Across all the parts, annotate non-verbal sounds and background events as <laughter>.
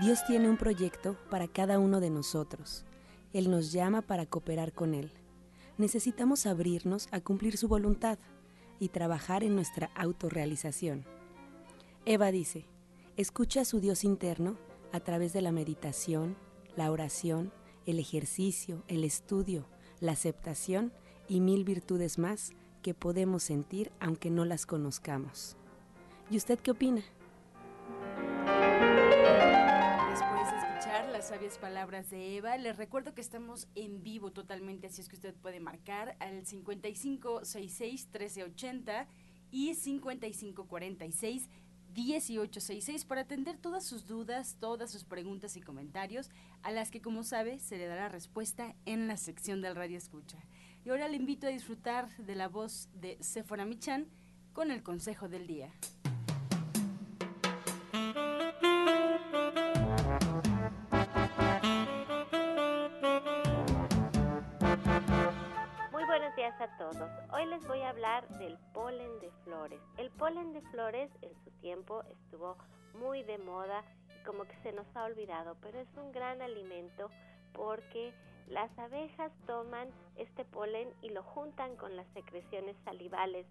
Dios tiene un proyecto para cada uno de nosotros. Él nos llama para cooperar con Él. Necesitamos abrirnos a cumplir su voluntad y trabajar en nuestra autorrealización. Eva dice, escucha a su Dios interno a través de la meditación, la oración, el ejercicio, el estudio, la aceptación y mil virtudes más que podemos sentir aunque no las conozcamos. ¿Y usted qué opina? Sabias palabras de Eva. Les recuerdo que estamos en vivo totalmente, así es que usted puede marcar al 5566-1380 y 5546-1866 para atender todas sus dudas, todas sus preguntas y comentarios, a las que, como sabe, se le dará respuesta en la sección del Radio Escucha. Y ahora le invito a disfrutar de la voz de Sephora Michan con el consejo del día. Les voy a hablar del polen de flores. El polen de flores en su tiempo estuvo muy de moda y como que se nos ha olvidado, pero es un gran alimento porque las abejas toman este polen y lo juntan con las secreciones salivales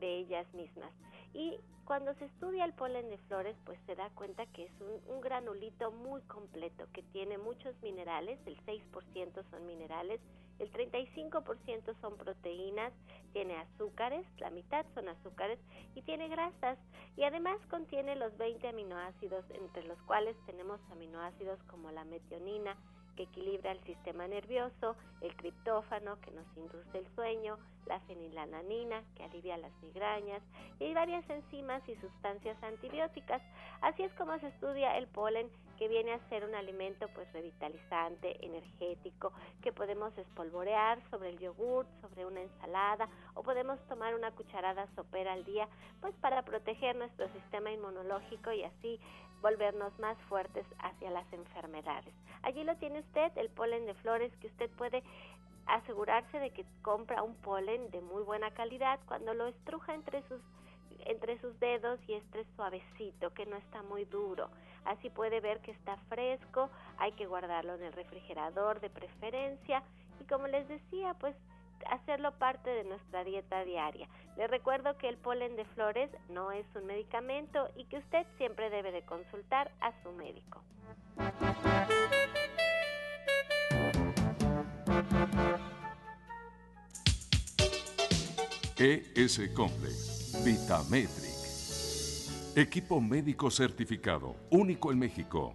de, ellas mismas. Y cuando se estudia el polen de flores, pues se da cuenta que es un, un, granulito muy completo, que tiene muchos minerales, el 6% son minerales, el 35% son proteínas, tiene azúcares, la mitad son azúcares y tiene grasas. Y además contiene los 20 aminoácidos entre los cuales tenemos aminoácidos como la metionina, que equilibra el sistema nervioso, el triptófano que nos induce el sueño, la fenilalanina que alivia las migrañas y varias enzimas y sustancias antibióticas. Así es como se estudia el polen que viene a ser un alimento pues revitalizante, energético, que podemos espolvorear sobre el yogur, sobre una ensalada o podemos tomar una cucharada sopera al día pues para proteger nuestro sistema inmunológico y así volvernos más fuertes hacia las enfermedades. Allí lo tiene usted, el polen de flores que usted puede asegurarse de que compra un polen de muy buena calidad cuando lo estruja entre sus entre sus dedos y este suavecito, que no está muy duro. Así puede ver que está fresco, hay que guardarlo en el refrigerador de preferencia y como les decía, pues hacerlo parte de nuestra dieta diaria. Le recuerdo que el polen de flores no es un medicamento y que usted siempre debe de consultar a su médico. ES Complex, Vitametric. Equipo médico certificado, único en México.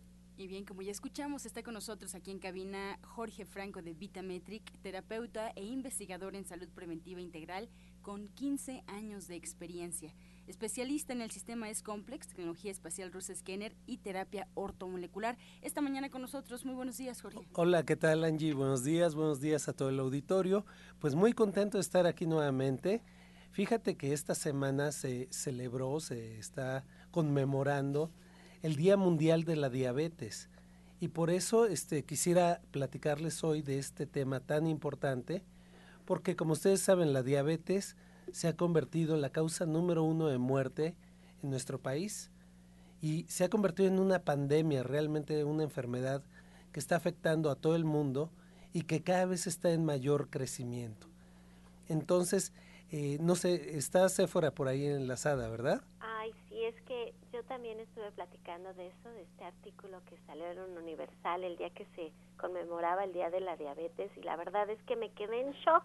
Y bien, como ya escuchamos, está con nosotros aquí en cabina Jorge Franco de Vitametric, terapeuta e investigador en salud preventiva integral con 15 años de experiencia especialista en el sistema S-Complex, tecnología espacial rusa Scanner y terapia ortomolecular. Esta mañana con nosotros. Muy buenos días, Jorge. Hola, ¿qué tal, Angie? Buenos días, buenos días a todo el auditorio. Pues muy contento de estar aquí nuevamente. Fíjate que esta semana se celebró, se está conmemorando el Día Mundial de la Diabetes. Y por eso este, quisiera platicarles hoy de este tema tan importante, porque como ustedes saben, la diabetes se ha convertido en la causa número uno de muerte en nuestro país y se ha convertido en una pandemia, realmente una enfermedad que está afectando a todo el mundo y que cada vez está en mayor crecimiento. Entonces, eh, no sé, está Sephora por ahí enlazada, ¿verdad? Ay, sí, es que yo también estuve platicando de eso, de este artículo que salió en un Universal el día que se conmemoraba el Día de la Diabetes y la verdad es que me quedé en shock,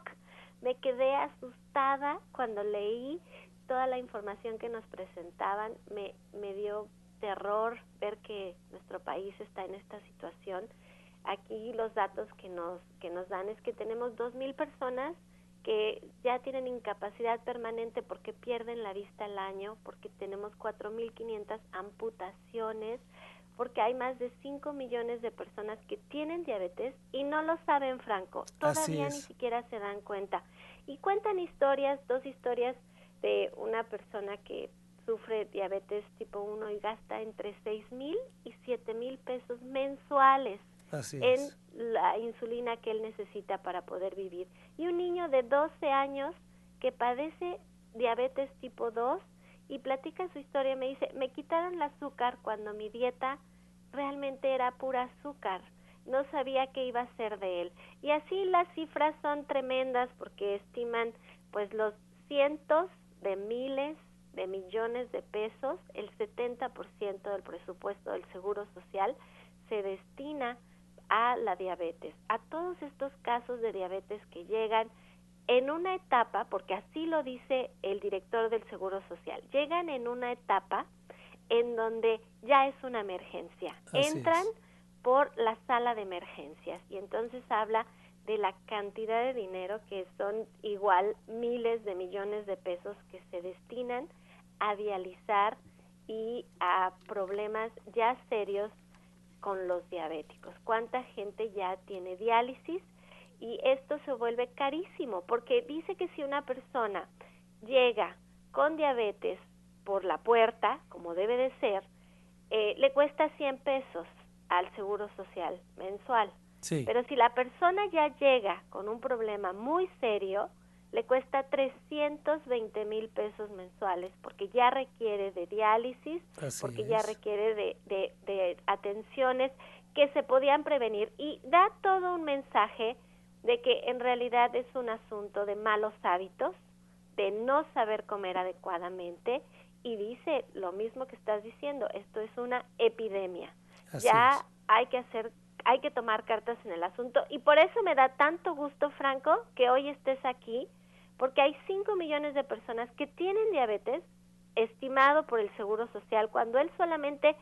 me quedé asustada cuando leí toda la información que nos presentaban, me, me dio terror ver que nuestro país está en esta situación. Aquí los datos que nos, que nos dan es que tenemos 2.000 personas que ya tienen incapacidad permanente porque pierden la vista al año, porque tenemos 4.500 amputaciones, porque hay más de 5 millones de personas que tienen diabetes y no lo saben, Franco. Todavía ni siquiera se dan cuenta. Y cuentan historias, dos historias de una persona que sufre diabetes tipo 1 y gasta entre 6 mil y 7 mil pesos mensuales en la insulina que él necesita para poder vivir. Y un niño de 12 años que padece diabetes tipo 2 y platica su historia, me dice, me quitaron el azúcar cuando mi dieta realmente era pura azúcar, no sabía qué iba a ser de él. Y así las cifras son tremendas porque estiman pues los cientos de miles de millones de pesos, el 70% del presupuesto del Seguro Social se destina a la diabetes, a todos estos casos de diabetes que llegan en una etapa, porque así lo dice el director del Seguro Social, llegan en una etapa en donde ya es una emergencia. Entran por la sala de emergencias y entonces habla de la cantidad de dinero que son igual miles de millones de pesos que se destinan a dializar y a problemas ya serios con los diabéticos. ¿Cuánta gente ya tiene diálisis? Y esto se vuelve carísimo porque dice que si una persona llega con diabetes por la puerta, como debe de ser, eh, le cuesta 100 pesos al Seguro Social mensual. Pero si la persona ya llega con un problema muy serio, le cuesta 320 mil pesos mensuales porque ya requiere de diálisis, porque ya requiere de, de, atenciones que se podían prevenir. Y da todo un mensaje de que en realidad es un asunto de malos hábitos, de no saber comer adecuadamente y dice lo mismo que estás diciendo, esto es una epidemia. ya hay que hacer hay que tomar cartas en el asunto y por eso me da tanto gusto, Franco, que hoy estés aquí, porque hay 5 millones de personas que tienen diabetes estimado por el Seguro Social, cuando él solamente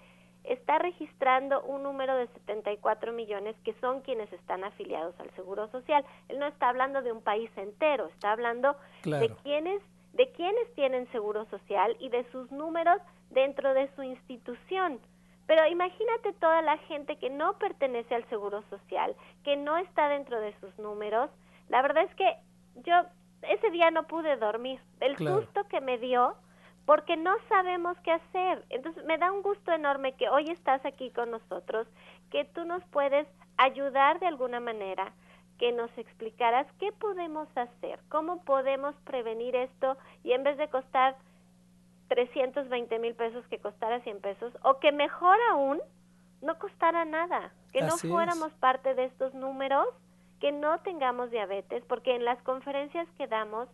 está registrando un número de 74 millones que son quienes están afiliados al Seguro Social. Él no está hablando de un país entero, está hablando de quienes de quienes tienen Seguro Social y de sus números dentro de su institución. Pero imagínate toda la gente que no pertenece al Seguro Social, que no está dentro de sus números. La verdad es que yo ese día no pude dormir. El susto que me dio porque no sabemos qué hacer. Entonces me da un gusto enorme que hoy estás aquí con nosotros, que tú nos puedes ayudar de alguna manera, que nos explicaras qué podemos hacer, cómo podemos prevenir esto y en vez de costar 320 mil pesos que costara 100 pesos o que mejor aún no costara nada, que no fuéramos parte de estos números, que no tengamos diabetes, porque en las conferencias que damos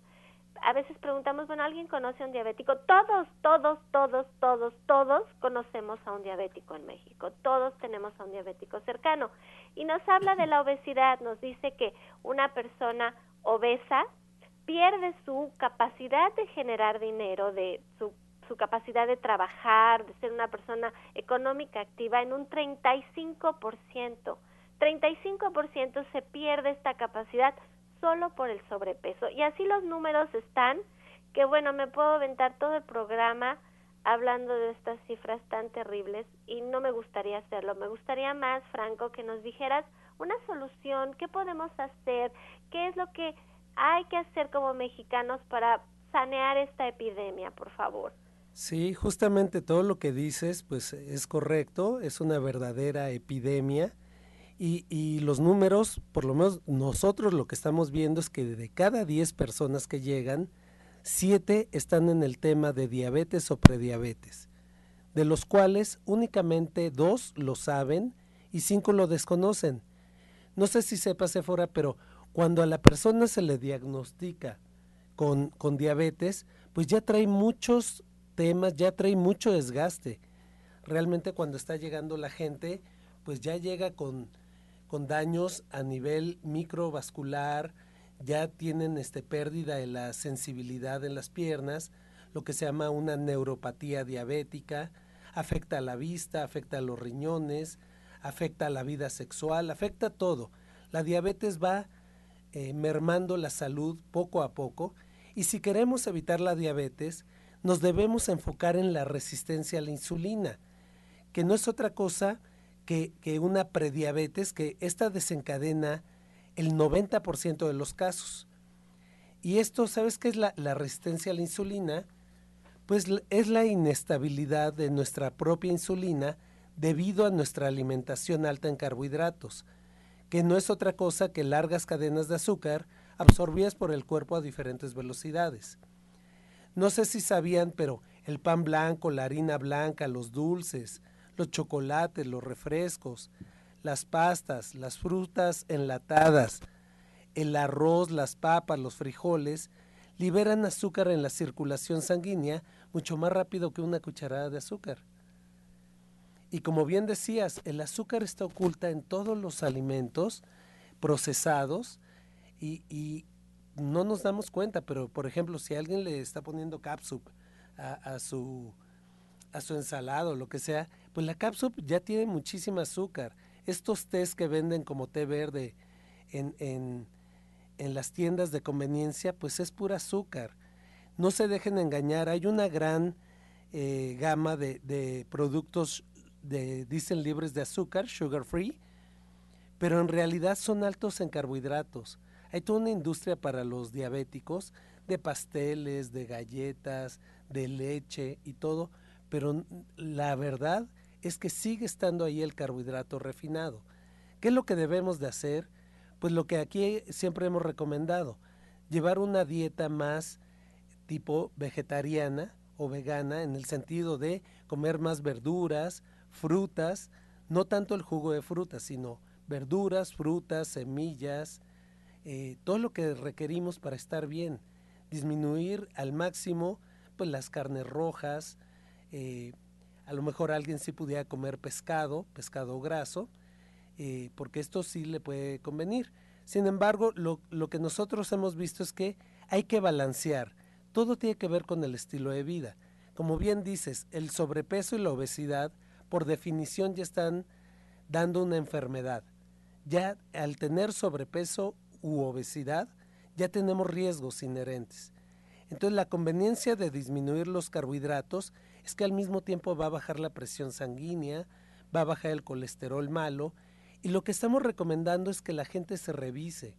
a veces preguntamos, bueno, ¿alguien conoce a un diabético? Todos, todos, todos, todos, todos conocemos a un diabético en México, todos tenemos a un diabético cercano. Y nos habla de la obesidad, nos dice que una persona obesa pierde su capacidad de generar dinero, de su, su capacidad de trabajar, de ser una persona económica activa en un 35%. 35% se pierde esta capacidad solo por el sobrepeso. Y así los números están que bueno, me puedo aventar todo el programa hablando de estas cifras tan terribles y no me gustaría hacerlo. Me gustaría más, Franco, que nos dijeras una solución, qué podemos hacer, qué es lo que hay que hacer como mexicanos para sanear esta epidemia, por favor. Sí, justamente todo lo que dices, pues es correcto, es una verdadera epidemia y, y, los números, por lo menos nosotros lo que estamos viendo es que de cada 10 personas que llegan, 7 están en el tema de diabetes o prediabetes, de los cuales únicamente 2 lo saben y 5 lo desconocen. No sé si sepa Sephora, pero cuando a la persona se le diagnostica con, con diabetes, pues ya trae muchos temas, ya trae mucho desgaste. Realmente cuando está llegando la gente, pues ya llega con, con daños a nivel microvascular, ya tienen este, pérdida de la sensibilidad en las piernas, lo que se llama una neuropatía diabética, afecta a la vista, afecta a los riñones, afecta a la vida sexual, afecta todo. La diabetes va eh, mermando la salud poco a poco y si queremos evitar la diabetes, nos debemos enfocar en la resistencia a la insulina, que no es otra cosa que, una prediabetes, que esta desencadena el 90% de los casos. Y esto, ¿sabes qué es la, la resistencia a la insulina? Pues es la inestabilidad de nuestra propia insulina debido a nuestra alimentación alta en carbohidratos, que no es otra cosa que largas cadenas de azúcar absorbidas por el cuerpo a diferentes velocidades. No sé si sabían, pero el pan blanco, la harina blanca, los dulces, los chocolates, los refrescos, las pastas, las frutas enlatadas, el arroz, las papas, los frijoles, liberan azúcar en la circulación sanguínea mucho más rápido que una cucharada de azúcar. Y como bien decías, el azúcar está oculta en todos los alimentos procesados y, no nos damos cuenta, pero por ejemplo, si alguien le está poniendo capsup a, a su a su ensalada o lo que sea, pues la capsup ya tiene muchísimo azúcar. Estos tés que venden como té verde en, en, en las tiendas de conveniencia, pues es pura azúcar. No se dejen engañar, hay una gran eh, gama de, de productos de, dicen libres de azúcar, sugar free, pero en realidad son altos en carbohidratos. Hay toda una industria para los diabéticos de pasteles, de galletas, de leche y todo, pero la verdad es que sigue estando ahí el carbohidrato refinado. ¿Qué es lo que debemos de hacer? Pues lo que aquí siempre hemos recomendado, llevar una dieta más tipo vegetariana o vegana en el sentido de comer más verduras, frutas, no tanto el jugo de frutas, sino verduras, frutas, semillas, eh, todo lo que requerimos para estar bien, disminuir al máximo pues las carnes rojas, eh, a lo mejor alguien sí pudiera comer pescado, pescado graso, eh, porque esto sí le puede convenir. Sin embargo, lo, lo que nosotros hemos visto es que hay que balancear. Todo tiene que ver con el estilo de vida. Como bien dices, el sobrepeso y la obesidad, por definición, ya están dando una enfermedad. Ya al tener sobrepeso u obesidad, ya tenemos riesgos inherentes. Entonces la conveniencia de disminuir los carbohidratos es que al mismo tiempo va a bajar la presión sanguínea, va a bajar el colesterol malo y lo que estamos recomendando es que la gente se revise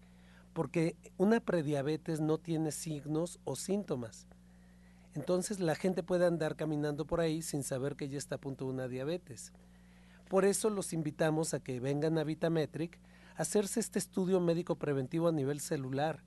porque una prediabetes no tiene signos o síntomas. Entonces la gente puede andar caminando por ahí sin saber que ya está a punto de una diabetes. Por eso los invitamos a que vengan a Vitametric hacerse este estudio médico preventivo a nivel celular.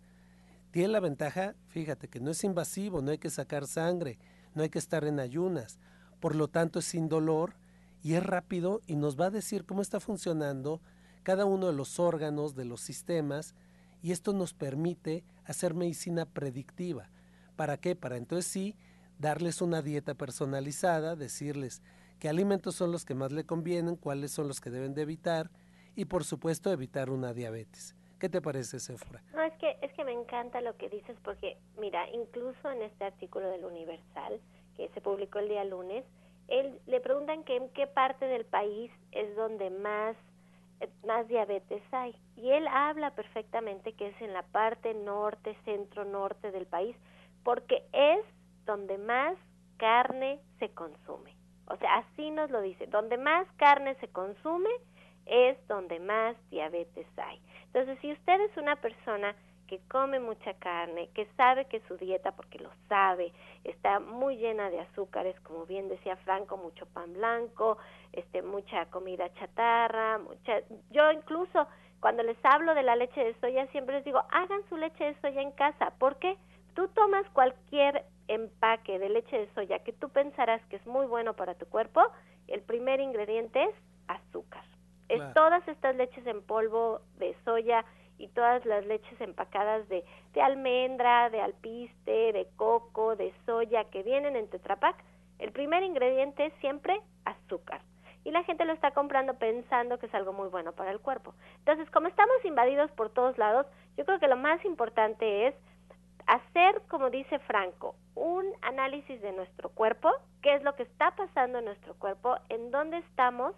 Tiene la ventaja, fíjate, que no es invasivo, no hay que sacar sangre, no hay que estar en ayunas, por lo tanto es sin dolor y es rápido y nos va a decir cómo está funcionando cada uno de los órganos, de los sistemas, y esto nos permite hacer medicina predictiva. ¿Para qué? Para entonces sí darles una dieta personalizada, decirles qué alimentos son los que más le convienen, cuáles son los que deben de evitar, y por supuesto evitar una diabetes. ¿Qué te parece, Sephora? No, es que, es que me encanta lo que dices porque, mira, incluso en este artículo del Universal, que se publicó el día lunes, él, le preguntan que en qué parte del país es donde más, eh, más diabetes hay. Y él habla perfectamente que es en la parte norte, centro-norte del país, porque es donde más carne se consume. O sea, así nos lo dice, donde más carne se consume es donde más diabetes hay. Entonces, si usted es una persona que come mucha carne, que sabe que su dieta, porque lo sabe, está muy llena de azúcares, como bien decía Franco, mucho pan blanco, este, mucha comida chatarra, mucha, yo incluso cuando les hablo de la leche de soya siempre les digo, hagan su leche de soya en casa, ¿por qué? Tú tomas cualquier empaque de leche de soya que tú pensarás que es muy bueno para tu cuerpo, el primer ingrediente es azúcar. Es todas estas leches en polvo de soya y todas las leches empacadas de, de almendra, de alpiste, de coco, de soya que vienen en Tetra el primer ingrediente es siempre azúcar. Y la gente lo está comprando pensando que es algo muy bueno para el cuerpo. Entonces, como estamos invadidos por todos lados, yo creo que lo más importante es hacer, como dice Franco, un análisis de nuestro cuerpo, qué es lo que está pasando en nuestro cuerpo, en dónde estamos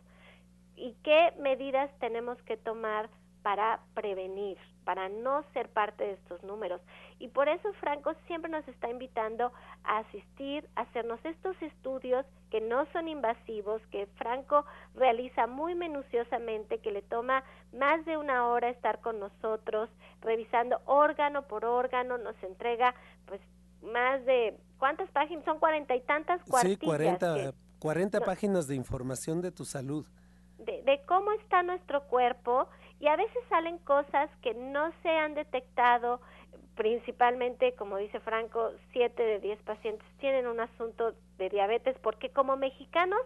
y qué medidas tenemos que tomar para prevenir, para no ser parte de estos números. Y por eso Franco siempre nos está invitando a asistir, a hacernos estos estudios que no son invasivos, que Franco realiza muy minuciosamente, que le toma más de una hora estar con nosotros, revisando órgano por órgano, nos entrega pues más de, ¿cuántas páginas? Son cuarenta y tantas cuartillas. Sí, cuarenta, páginas de información de tu salud. De, de cómo está nuestro cuerpo y a veces salen cosas que no se han detectado, principalmente, como dice Franco, 7 de 10 pacientes tienen un asunto de diabetes porque como mexicanos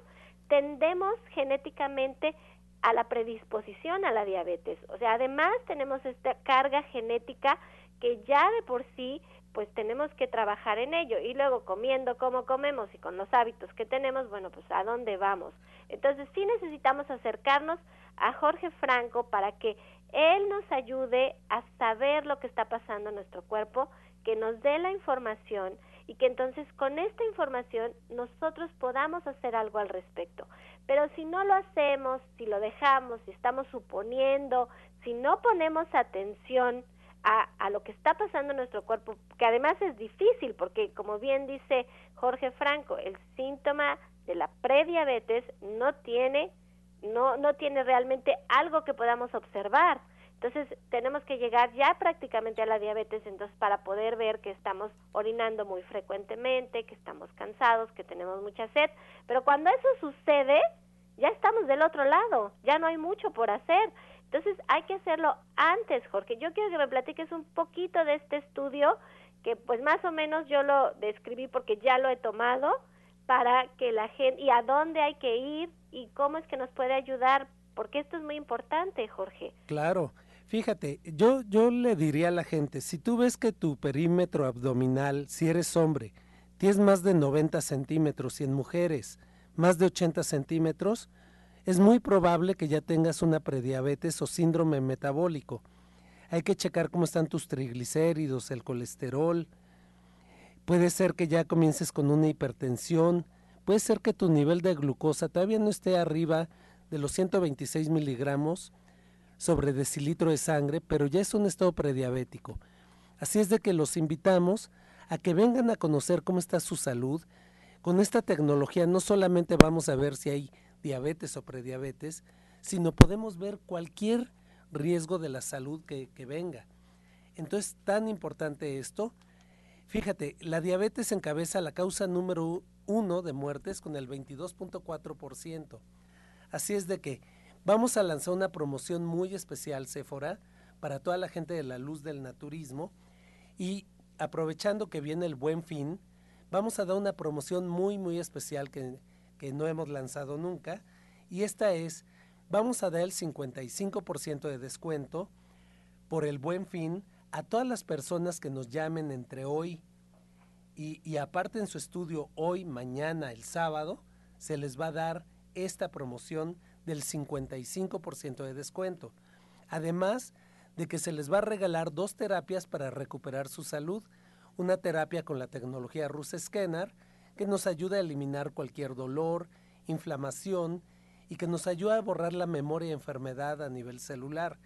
tendemos genéticamente a la predisposición a la diabetes. O sea, además tenemos esta carga genética que ya de por sí pues tenemos que trabajar en ello y luego comiendo como comemos y con los hábitos que tenemos, bueno, pues a dónde vamos. Entonces sí necesitamos acercarnos a Jorge Franco para que él nos ayude a saber lo que está pasando en nuestro cuerpo, que nos dé la información y que entonces con esta información nosotros podamos hacer algo al respecto. Pero si no lo hacemos, si lo dejamos, si estamos suponiendo, si no ponemos atención a, a lo que está pasando en nuestro cuerpo, que además es difícil porque como bien dice Jorge Franco, el síntoma de la prediabetes no tiene no, no tiene realmente algo que podamos observar. Entonces tenemos que llegar ya prácticamente a la diabetes entonces para poder ver que estamos orinando muy frecuentemente, que estamos cansados, que tenemos mucha sed. Pero cuando eso sucede, ya estamos del otro lado, ya no hay mucho por hacer. Entonces hay que hacerlo antes, Jorge. Yo quiero que me platiques un poquito de este estudio que pues más o menos yo lo describí porque ya lo he tomado para que la gente y a dónde hay que ir y cómo es que nos puede ayudar, porque esto es muy importante, Jorge. Claro. Fíjate, yo, yo le diría a la gente, si tú ves que tu perímetro abdominal, si eres hombre, tienes más de 90 centímetros y en mujeres más de 80 centímetros, es muy probable que ya tengas una prediabetes o síndrome metabólico. Hay que checar cómo están tus triglicéridos, el colesterol, Puede ser que ya comiences con una hipertensión, puede ser que tu nivel de glucosa todavía no esté arriba de los 126 miligramos sobre decilitro de sangre, pero ya es un estado prediabético. Así es de que los invitamos a que vengan a conocer cómo está su salud. Con esta tecnología no solamente vamos a ver si hay diabetes o prediabetes, sino podemos ver cualquier riesgo de la salud que, venga. Entonces, tan importante esto Fíjate, la diabetes encabeza la causa número uno de muertes con el 22.4%. Así es de que vamos a lanzar una promoción muy especial, Sephora, para toda la gente de la luz del naturismo. Y aprovechando que viene el buen fin, vamos a dar una promoción muy, muy especial que, que no hemos lanzado nunca. Y esta es, vamos a dar el 55% de descuento por el buen fin a todas las personas que nos llamen entre hoy y, y, aparte en su estudio hoy, mañana, el sábado, se les va a dar esta promoción del 55% de descuento. Además de que se les va a regalar dos terapias para recuperar su salud. Una terapia con la tecnología Rus Scanner que nos ayuda a eliminar cualquier dolor, inflamación y que nos ayuda a borrar la memoria y enfermedad a nivel celular.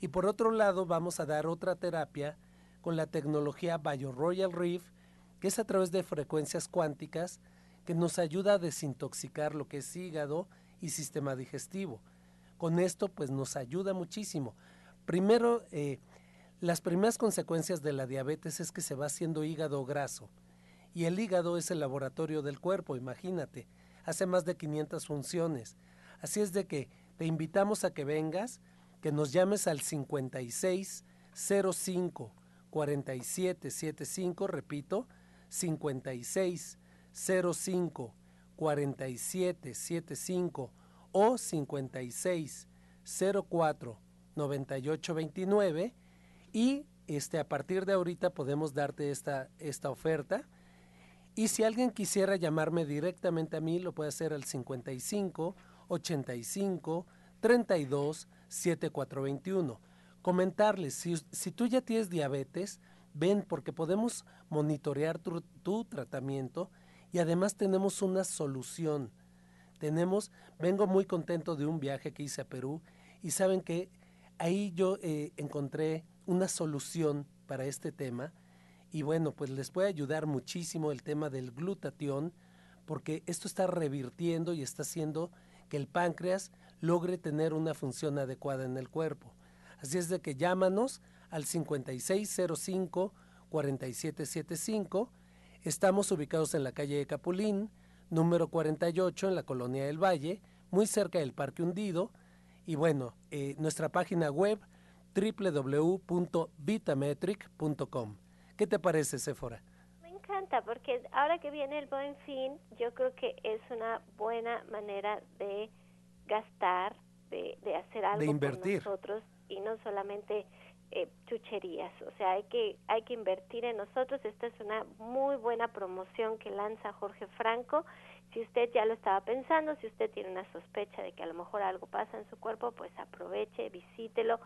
Y por otro lado, vamos a dar otra terapia con la tecnología BioRoyal Reef que es a través de frecuencias cuánticas que nos ayuda a desintoxicar lo que es hígado y sistema digestivo. Con esto pues nos ayuda muchísimo. Primero, eh, las primeras consecuencias de la diabetes es que se va haciendo hígado graso. Y el hígado es el laboratorio del cuerpo, imagínate. Hace más de 500 funciones. Así es de que te invitamos a que vengas, que nos llames al 56 05 47 75, repito, 56 05 47 75 o 56 04 98 29 y este, a partir de ahorita podemos darte esta, esta oferta. Y si alguien quisiera llamarme directamente a mí, lo puede hacer al 55 85 32 7421. Comentarles, si, si tú ya tienes diabetes, ven porque podemos monitorear tu, tu tratamiento y además tenemos una solución. Tenemos, vengo muy contento de un viaje que hice a Perú y saben que ahí yo eh, encontré una solución para este tema y bueno, pues les puede ayudar muchísimo el tema del glutatión porque esto está revirtiendo y está haciendo que el páncreas logre tener una función adecuada en el cuerpo. Así es de que llámanos al 5605 4775. Estamos ubicados en la calle de Capulín, número 48 en la colonia del Valle, muy cerca del Parque Hundido. Y bueno, eh, nuestra página web www.vitametric.com. ¿Qué te parece, Sephora? Me encanta porque ahora que viene el buen fin, yo creo que es una buena manera de gastar, de, de hacer algo de invertir. por nosotros y no solamente eh, chucherías. O sea, hay que, hay que invertir en nosotros. Esta es una muy buena promoción que lanza Jorge Franco si usted ya lo estaba pensando, si usted tiene una sospecha de que a lo mejor algo pasa en su cuerpo, pues aproveche, visítelo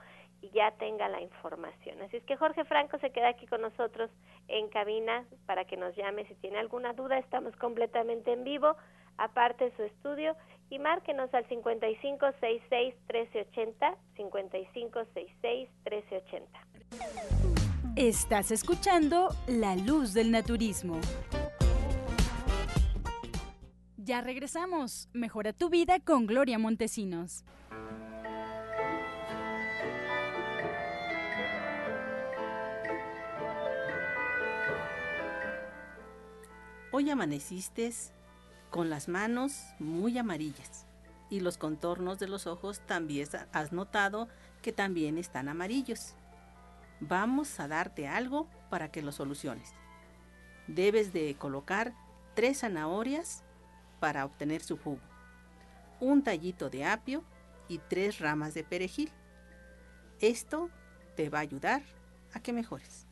ya tenga la información. Así es que Jorge Franco se queda aquí con nosotros en cabina para que nos llame si tiene alguna duda. Estamos completamente en vivo, aparte su estudio, y márquenos al 5566-1380, 5566-1380. Estás escuchando La Luz del Naturismo. Ya regresamos. Mejora tu vida con Gloria Montesinos. Hoy amaneciste con las manos muy amarillas y los contornos de los ojos también has notado que también están amarillos. Vamos a darte algo para que lo soluciones. Debes de colocar tres zanahorias para obtener su jugo, un tallito de apio y tres ramas de perejil. Esto te va a ayudar a que mejores.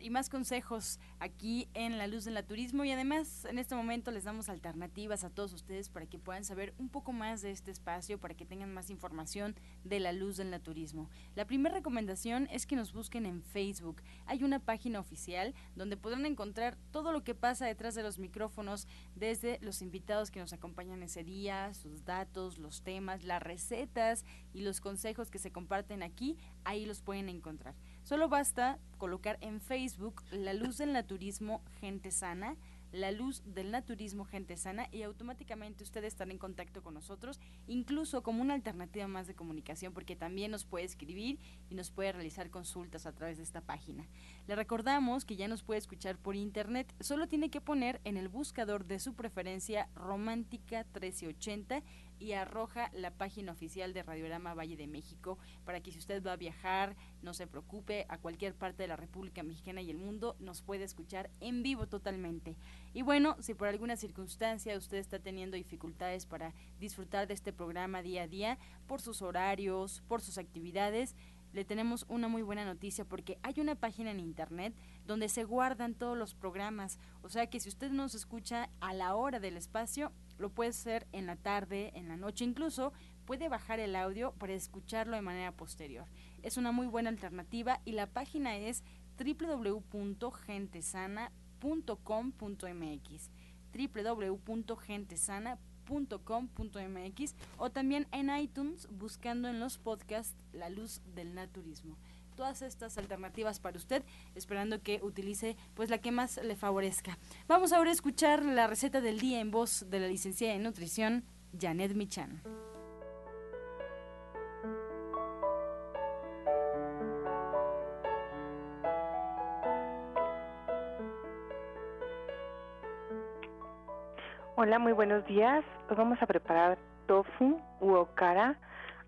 Y más consejos aquí en La Luz del Naturismo y además en este momento les damos alternativas a todos ustedes para que puedan saber un poco más de este espacio, para que tengan más información de La Luz del Naturismo. La primera recomendación es que nos busquen en Facebook. Hay una página oficial donde podrán encontrar todo lo que pasa detrás de los micrófonos, desde los invitados que nos acompañan ese día, sus datos, los temas, las recetas y los consejos que se comparten aquí, ahí los pueden encontrar. Solo basta colocar en Facebook La Luz del Naturismo Gente Sana la luz del naturismo gente sana y automáticamente usted estará en contacto con nosotros, incluso como una alternativa más de comunicación, porque también nos puede escribir y nos puede realizar consultas a través de esta página. Le recordamos que ya nos puede escuchar por internet, solo tiene que poner en el buscador de su preferencia Romántica 1380 y arroja la página oficial de Radiograma Valle de México para que si usted va a viajar, no se preocupe, a cualquier parte de la República Mexicana y el mundo, nos puede escuchar en vivo totalmente. Y bueno, si por alguna circunstancia usted está teniendo dificultades para disfrutar de este programa día a día, por sus horarios, por sus actividades, le tenemos una muy buena noticia porque hay una página en internet donde se guardan todos los programas. O sea que si usted nos escucha a la hora del espacio, lo puede hacer en la tarde, en la noche incluso, puede bajar el audio para escucharlo de manera posterior. Es una muy buena alternativa y la página es www.gentesana.com www.gentesana.com.mx www.gentesana.com.mx o también en iTunes buscando en los podcasts La Luz del Naturismo. Todas estas alternativas para usted, esperando que utilice pues la que más le favorezca. Vamos ahora a escuchar la receta del día en voz de la licenciada en nutrición, Janet Michan. Hola, muy buenos días. Hoy vamos a preparar tofu u okara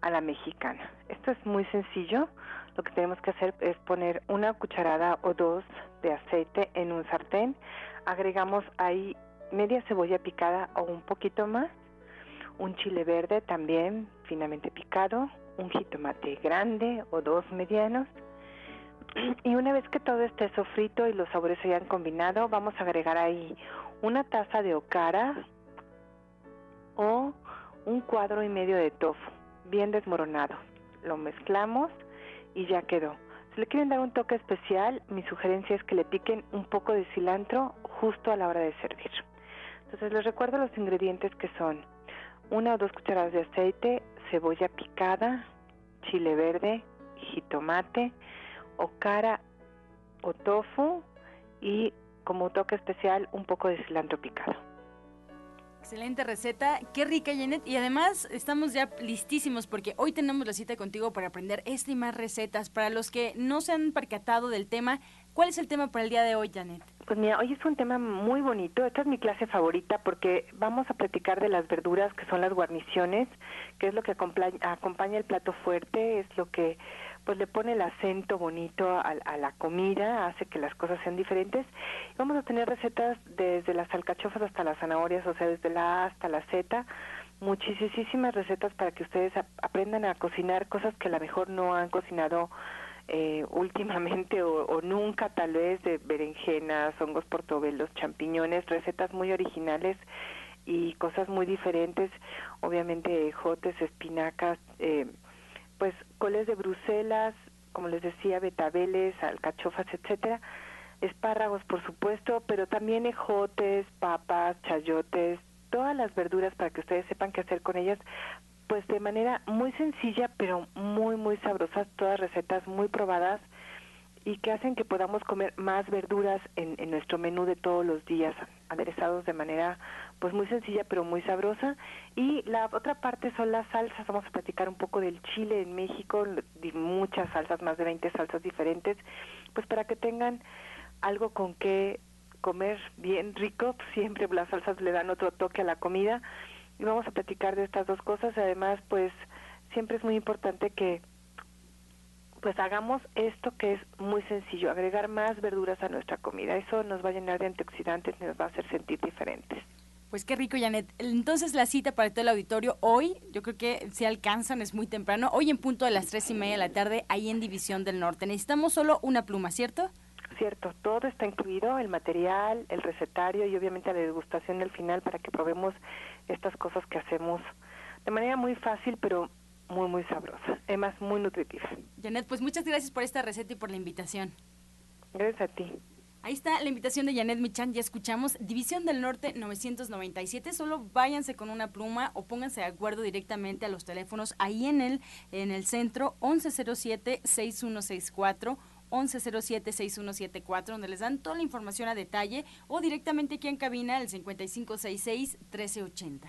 a la mexicana. Esto es muy sencillo. Lo que tenemos que hacer es poner una cucharada o dos de aceite en un sartén. Agregamos ahí media cebolla picada o un poquito más, un chile verde también finamente picado, un jitomate grande o dos medianos. <clears throat> Y una vez que todo esté sofrito y los sabores se hayan combinado, vamos a agregar ahí una taza de okara o un cuadro y medio de tofu, bien desmoronado. Lo mezclamos y ya quedó. Si le quieren dar un toque especial, mi sugerencia es que le piquen un poco de cilantro justo a la hora de servir. Entonces les recuerdo los ingredientes que son una o dos cucharadas de aceite, cebolla picada, chile verde, jitomate, okara o tofu y como toque especial un poco de cilantro picado. Excelente receta, qué rica Janet y además estamos ya listísimos porque hoy tenemos la cita contigo para aprender esta y más recetas. Para los que no se han percatado del tema, ¿cuál es el tema para el día de hoy Janet? Pues mira, hoy es un tema muy bonito, esta es mi clase favorita porque vamos a platicar de las verduras que son las guarniciones, que es lo que acompaña el plato fuerte, es lo que pues le pone el acento bonito a, la comida, hace que las cosas sean diferentes. Vamos a tener recetas desde las alcachofas hasta las zanahorias, o sea, desde la A hasta la Z, muchísimas recetas para que ustedes aprendan a cocinar cosas que a lo mejor no han cocinado eh, últimamente o, o, nunca tal vez de berenjenas, hongos portobelos, champiñones, recetas muy originales y cosas muy diferentes, obviamente jotes, espinacas, eh, pues coles de Bruselas, como les decía, betabeles, alcachofas, etcétera, espárragos, por supuesto, pero también ejotes, papas, chayotes, todas las verduras para que ustedes sepan qué hacer con ellas, pues de manera muy sencilla, pero muy, muy sabrosas, todas recetas muy probadas y que hacen que podamos comer más verduras en, en nuestro menú de todos los días, aderezados de manera pues muy sencilla pero muy sabrosa. Y la otra parte son las salsas, vamos a platicar un poco del chile en México, muchas salsas, más de 20 salsas diferentes, pues para que tengan algo con que comer bien rico, <laughs> siempre las salsas le dan otro toque a la comida. Y vamos a platicar de estas dos cosas, además pues siempre es muy importante que pues hagamos esto que es muy sencillo, agregar más verduras a nuestra comida. Eso nos va a llenar de antioxidantes y nos va a hacer sentir diferentes. Pues qué rico, Janet. Entonces la cita para todo el auditorio hoy, yo creo que si alcanzan, es muy temprano. Hoy en punto de las tres y media de la tarde, ahí en División del Norte. Necesitamos solo una pluma, ¿cierto? Cierto, todo está incluido, el material, el recetario y obviamente la degustación del final para que probemos estas cosas que hacemos de manera muy fácil, pero muy, muy sabrosa. Además, muy nutritiva. Janet, pues muchas gracias por esta receta y por la invitación. Gracias a ti. Ahí está la invitación de Janet Michan, ya escuchamos. División del Norte 997, solo váyanse con una pluma o pónganse de acuerdo directamente a los teléfonos ahí en el, en el centro 1107-6164. 1107-6174, donde les dan toda la información a detalle, o directamente aquí en cabina al 5566-1380.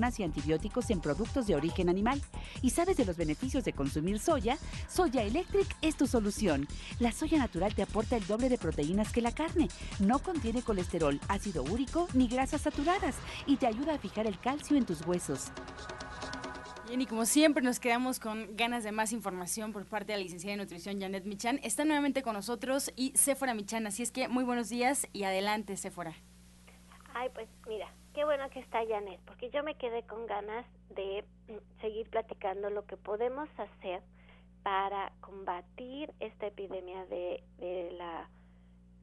y antibióticos en productos de origen animal. ¿Y sabes de los beneficios de consumir soya? Soya Electric es tu solución. La soya natural te aporta el doble de proteínas que la carne. No contiene colesterol, ácido úrico ni grasas saturadas y te ayuda a fijar el calcio en tus huesos. Bien, y como siempre nos quedamos con ganas de más información por parte de la licenciada de nutrición Janet Michan. Está nuevamente con nosotros y Sephora Michan, así es que muy buenos días y adelante Sephora. Ay, pues mira, qué bueno que está Janet, porque yo me quedé con ganas de mm, seguir platicando lo que podemos hacer para combatir esta epidemia de, la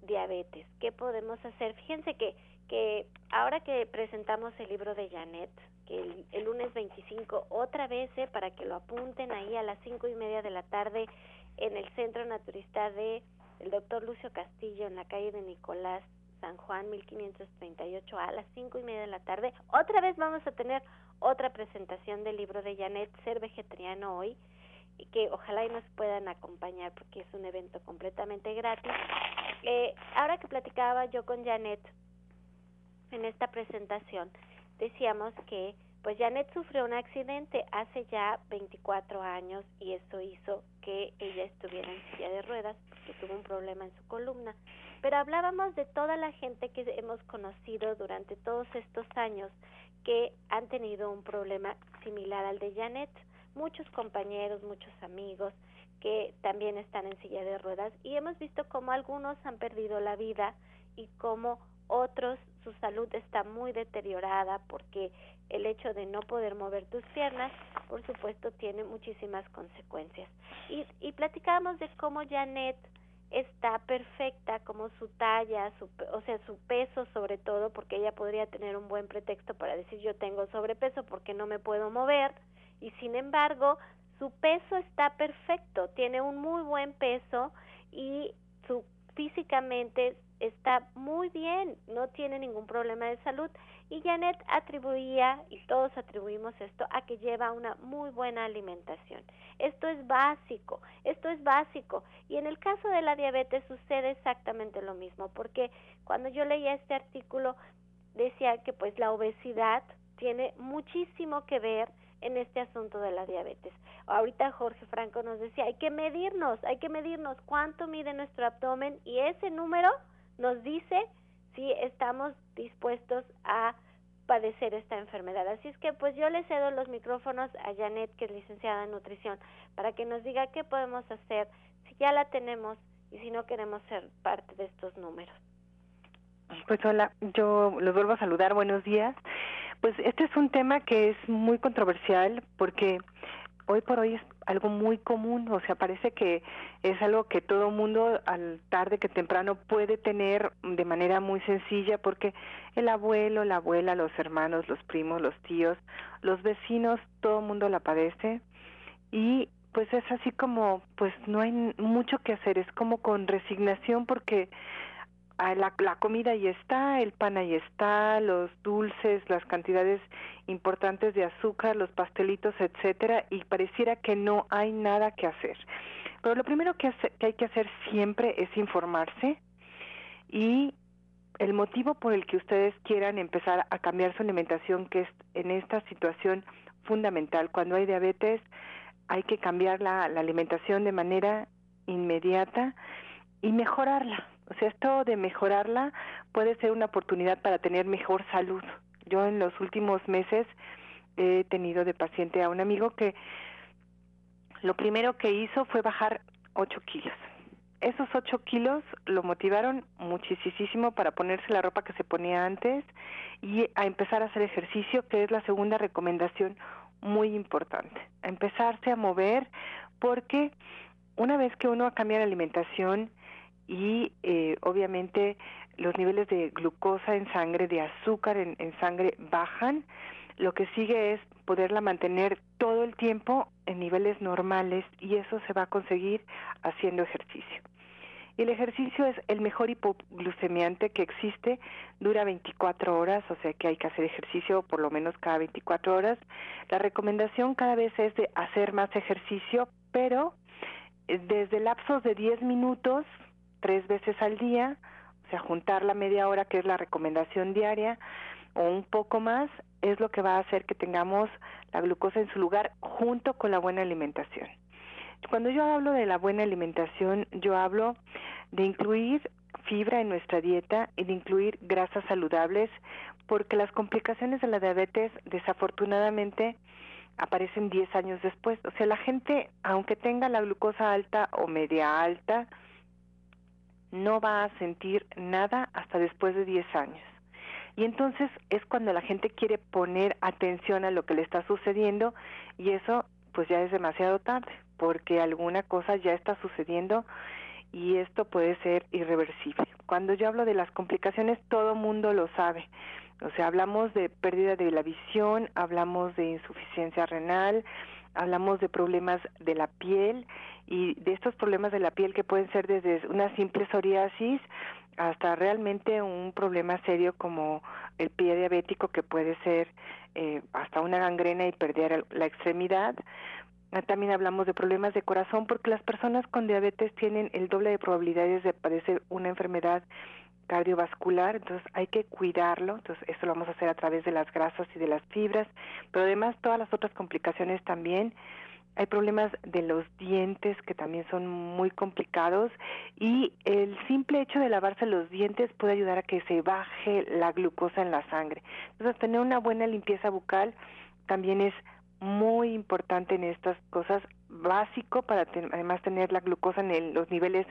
diabetes? ¿Qué podemos hacer? Fíjense que, que ahora que presentamos el libro de Janet, que el, lunes 25, otra vez, eh, para que lo apunten ahí a las cinco y media de la tarde en el Centro Naturista de el doctor Lucio Castillo en la calle de Nicolás San Juan 1538 a las cinco y media de la tarde. Otra vez vamos a tener otra presentación del libro de Janet, Ser Vegetariano Hoy, y que ojalá y nos puedan acompañar porque es un evento completamente gratis. Eh, ahora que platicaba yo con Janet en esta presentación, decíamos que pues Janet sufrió un accidente hace ya 24 años y eso hizo que ella estuviera en silla de ruedas porque tuvo un problema en su columna. Pero hablábamos de toda la gente que hemos conocido durante todos estos años que han tenido un problema similar al de Janet. Muchos compañeros, muchos amigos que también están en silla de ruedas y hemos visto cómo algunos han perdido la vida y cómo otros su salud está muy deteriorada porque el hecho de no poder mover tus piernas, por supuesto, tiene muchísimas consecuencias. Y, y platicábamos de cómo Janet está perfecta, como su talla, su, o sea, su peso sobre todo, porque ella podría tener un buen pretexto para decir yo tengo sobrepeso porque no me puedo mover, y sin embargo, su peso está perfecto, tiene un muy buen peso y su físicamente está muy bien, no tiene ningún problema de salud. Y Janet atribuía, y todos atribuimos esto, a que lleva una muy buena alimentación. Esto es básico, esto es básico. Y en el caso de la diabetes sucede exactamente lo mismo, porque cuando yo leía este artículo decía que pues la obesidad tiene muchísimo que ver en este asunto de la diabetes. Ahorita Jorge Franco nos decía, hay que medirnos, hay que medirnos cuánto mide nuestro abdomen y ese número nos dice si estamos dispuestos a padecer esta enfermedad. Así es que pues yo le cedo los micrófonos a Janet, que es licenciada en nutrición, para que nos diga qué podemos hacer si ya la tenemos y si no queremos ser parte de estos números. Pues hola, yo los vuelvo a saludar, buenos días. Pues este es un tema que es muy controversial porque hoy por hoy es algo muy común, o sea, parece que es algo que todo mundo al tarde que temprano puede tener de manera muy sencilla porque el abuelo, la abuela, los hermanos, los primos, los tíos, los vecinos, todo mundo la padece. Y pues es así como pues no hay mucho que hacer, es como con resignación porque la, la comida ahí está, el pan ahí está, los dulces, las cantidades importantes de azúcar, los pastelitos, etcétera, y pareciera que no hay nada que hacer. Pero lo primero que, que hay que hacer siempre es informarse y el motivo por el que ustedes quieran empezar a cambiar su alimentación, que es en esta situación fundamental, cuando hay diabetes, hay que cambiar la, la alimentación de manera inmediata y mejorarla o sea, esto de mejorarla puede ser una oportunidad para tener mejor salud. Yo en los últimos meses he tenido de paciente a un amigo que lo primero que hizo fue bajar 8 kilos. Esos 8 kilos lo motivaron muchísimo para ponerse la ropa que se ponía antes y a empezar a hacer ejercicio, que es la segunda recomendación muy importante. A empezarse a mover porque una vez que uno cambia la alimentación, y eh, obviamente los niveles de glucosa en sangre, de azúcar en, en sangre bajan. Lo que sigue es poderla mantener todo el tiempo en niveles normales y eso se va a conseguir haciendo ejercicio. Y el ejercicio es el mejor hipoglucemiante que existe, dura 24 horas, o sea que hay que hacer ejercicio por lo menos cada 24 horas. La recomendación cada vez es de hacer más ejercicio, pero eh, desde lapsos de 10 minutos tres veces al día, o sea, juntar la media hora que es la recomendación diaria o un poco más, es lo que va a hacer que tengamos la glucosa en su lugar junto con la buena alimentación. Cuando yo hablo de la buena alimentación, yo hablo de incluir fibra en nuestra dieta y de incluir grasas saludables, porque las complicaciones de la diabetes desafortunadamente aparecen 10 años después. O sea, la gente, aunque tenga la glucosa alta o media alta, no va a sentir nada hasta después de 10 años. Y entonces es cuando la gente quiere poner atención a lo que le está sucediendo y eso pues ya es demasiado tarde, porque alguna cosa ya está sucediendo y esto puede ser irreversible. Cuando yo hablo de las complicaciones, todo mundo lo sabe. O sea, hablamos de pérdida de la visión, hablamos de insuficiencia renal, hablamos de problemas de la piel y de estos problemas de la piel que pueden ser desde una simple psoriasis hasta realmente un problema serio como el pie diabético que puede ser eh, hasta una gangrena y perder la extremidad. Ah, también hablamos de problemas de corazón porque las personas con diabetes tienen el doble de probabilidades de padecer una enfermedad cardiovascular, entonces hay que cuidarlo, entonces esto lo vamos a hacer a través de las grasas y de las fibras, pero además todas las otras complicaciones también, hay problemas de los dientes que también son muy complicados y el simple hecho de lavarse los dientes puede ayudar a que se baje la glucosa en la sangre. Entonces, tener una buena limpieza bucal también es muy importante en estas cosas, básico para además tener la glucosa en los niveles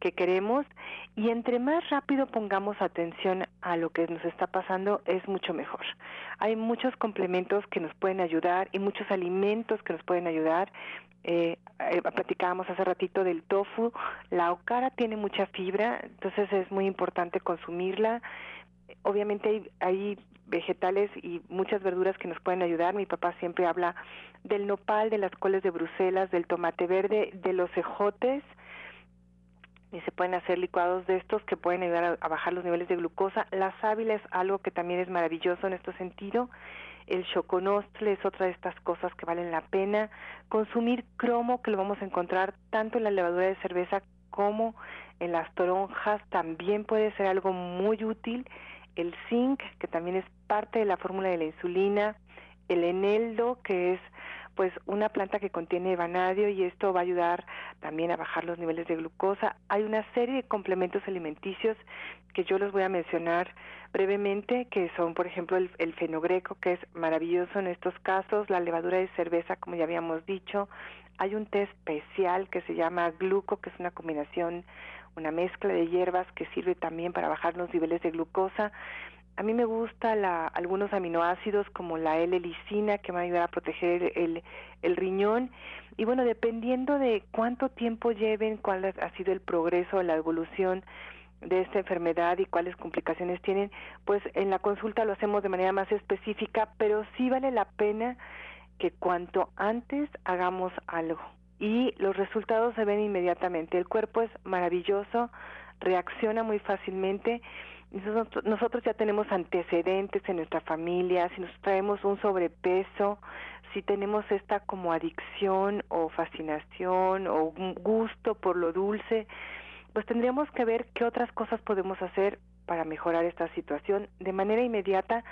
que queremos y entre más rápido pongamos atención a lo que nos está pasando es mucho mejor. Hay muchos complementos que nos pueden ayudar y muchos alimentos que nos pueden ayudar. Eh, eh, platicábamos hace ratito del tofu, la okara tiene mucha fibra, entonces es muy importante consumirla. Obviamente hay, hay vegetales y muchas verduras que nos pueden ayudar. Mi papá siempre habla del nopal, de las coles de Bruselas, del tomate verde, de los ejotes. Y se pueden hacer licuados de estos que pueden ayudar a, bajar los niveles de glucosa. La sábila es algo que también es maravilloso en este sentido. El choconostle es otra de estas cosas que valen la pena. Consumir cromo, que lo vamos a encontrar tanto en la levadura de cerveza como en las toronjas, también puede ser algo muy útil el zinc, que también es parte de la fórmula de la insulina, el eneldo, que es pues una planta que contiene vanadio y esto va a ayudar también a bajar los niveles de glucosa. Hay una serie de complementos alimenticios que yo los voy a mencionar brevemente, que son, por ejemplo, el, el fenogreco, que es maravilloso en estos casos, la levadura de cerveza, como ya habíamos dicho. Hay un té especial que se llama gluco, que es una combinación una mezcla de hierbas que sirve también para bajar los niveles de glucosa. A mí me gusta la, algunos aminoácidos como la L-licina que van a ayudar a proteger el, el riñón. Y bueno, dependiendo de cuánto tiempo lleven, cuál ha sido el progreso, la evolución de esta enfermedad y cuáles complicaciones tienen, pues en la consulta lo hacemos de manera más específica, pero sí vale la pena que cuanto antes hagamos algo y los resultados se ven inmediatamente. El cuerpo es maravilloso, reacciona muy fácilmente. Nosotros, ya tenemos antecedentes en nuestra familia, si nos traemos un sobrepeso, si tenemos esta como adicción o fascinación o gusto por lo dulce, pues tendríamos que ver qué otras cosas podemos hacer para mejorar esta situación de manera inmediata,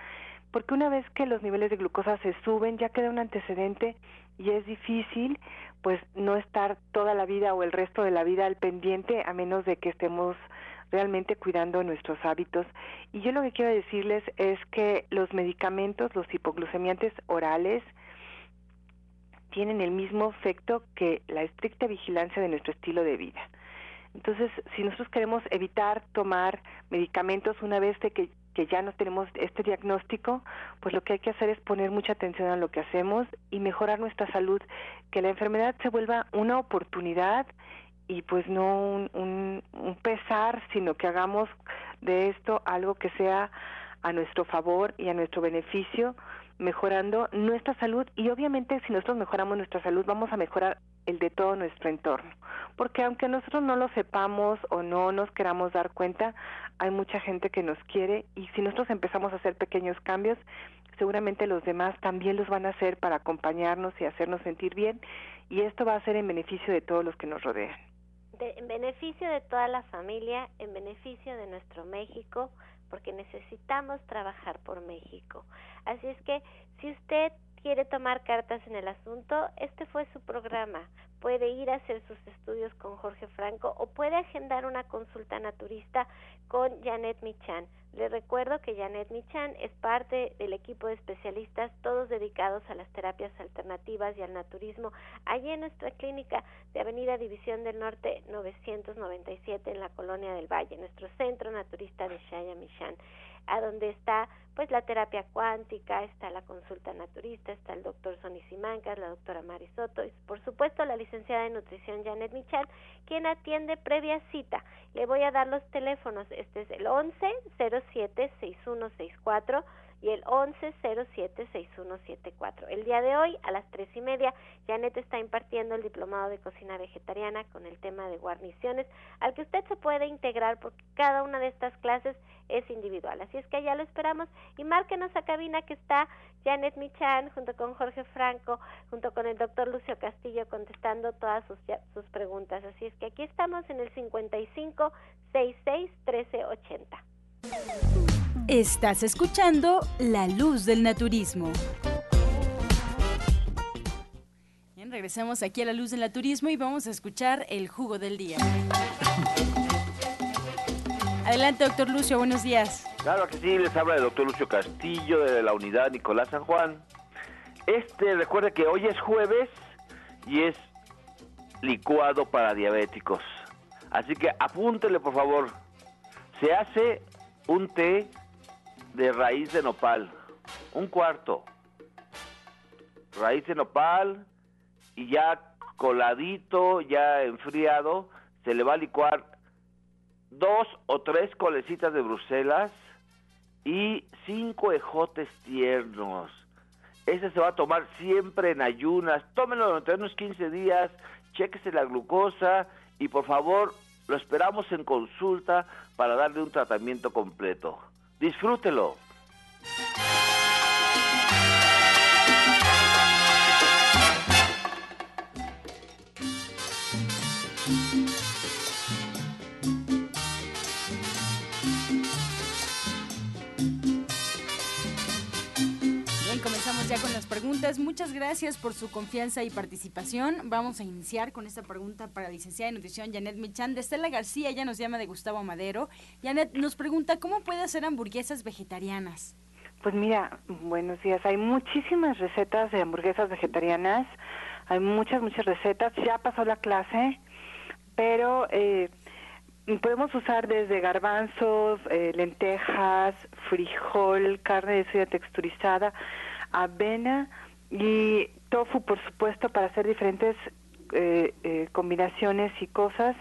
porque una vez que los niveles de glucosa se suben, ya queda un antecedente y es difícil pues no estar toda la vida o el resto de la vida al pendiente a menos de que estemos realmente cuidando nuestros hábitos. Y yo lo que quiero decirles es que los medicamentos, los hipoglucemiantes orales, tienen el mismo efecto que la estricta vigilancia de nuestro estilo de vida. Entonces, si nosotros queremos evitar tomar medicamentos una vez de que que ya no tenemos este diagnóstico, pues lo que hay que hacer es poner mucha atención a lo que hacemos y mejorar nuestra salud, que la enfermedad se vuelva una oportunidad y pues no un, un, un pesar, sino que hagamos de esto algo que sea a nuestro favor y a nuestro beneficio, mejorando nuestra salud y obviamente si nosotros mejoramos nuestra salud vamos a mejorar el de todo nuestro entorno. Porque aunque nosotros no lo sepamos o no nos queramos dar cuenta, hay mucha gente que nos quiere y si nosotros empezamos a hacer pequeños cambios, seguramente los demás también los van a hacer para acompañarnos y hacernos sentir bien y esto va a ser en beneficio de todos los que nos rodean. en beneficio de toda la familia, en beneficio de nuestro México, porque necesitamos trabajar por México. Así es que si usted quiere tomar cartas en el asunto, este fue su programa. Puede ir a hacer sus estudios con Jorge Franco o puede agendar una consulta naturista con Janet Michan. Le recuerdo que Janet Michan es parte del equipo de especialistas, todos dedicados a las terapias alternativas y al naturismo, allí en nuestra clínica de Avenida División del Norte 997 en la Colonia del Valle, nuestro centro naturista de Shaya Michan. A donde está pues la terapia cuántica, está la consulta naturista, está el doctor Sonny Simancas, la doctora Marisoto y por supuesto la licenciada en nutrición Janet Michal, quien atiende previa cita. Le voy a dar los teléfonos, este es el 11 07 6164 y el 1107-6174. El día de hoy, a las tres y media, Janet está impartiendo el diplomado de cocina vegetariana con el tema de guarniciones, al que usted se puede integrar porque cada una de estas clases es individual. Así es que ya lo esperamos y márquenos a cabina que está Janet Michan junto con Jorge Franco, junto con el doctor Lucio Castillo contestando todas sus, sus preguntas. Así es que aquí estamos en el 55 66 13 80. Estás escuchando La Luz del Naturismo. Bien, regresamos aquí a La Luz del Naturismo y vamos a escuchar el jugo del día. Adelante, doctor Lucio, buenos días. Claro que sí, les habla el doctor Lucio Castillo de la unidad Nicolás San Juan. Este, recuerde que hoy es jueves y es licuado para diabéticos. Así que apúntele, por favor. Se hace un té de raíz de nopal, un cuarto. Raíz de nopal y ya coladito, ya enfriado, se le va a licuar dos o tres colecitas de Bruselas y cinco ejotes tiernos. Ese se va a tomar siempre en ayunas. Tómenlo durante unos 15 días, chéquese la glucosa y por favor lo esperamos en consulta para darle un tratamiento completo. Disfrútelo. Muchas gracias por su confianza y participación. Vamos a iniciar con esta pregunta para la licenciada de nutrición Janet Michan de Estela García. Ella nos llama de Gustavo Madero. Janet nos pregunta, ¿cómo puede hacer hamburguesas vegetarianas? Pues mira, buenos días. Hay muchísimas recetas de hamburguesas vegetarianas. Hay muchas, muchas recetas. Ya pasó la clase, pero eh, podemos usar desde garbanzos, eh, lentejas, frijol, carne de soya texturizada, avena y tofu, por supuesto, para hacer diferentes eh, eh, combinaciones y cosas.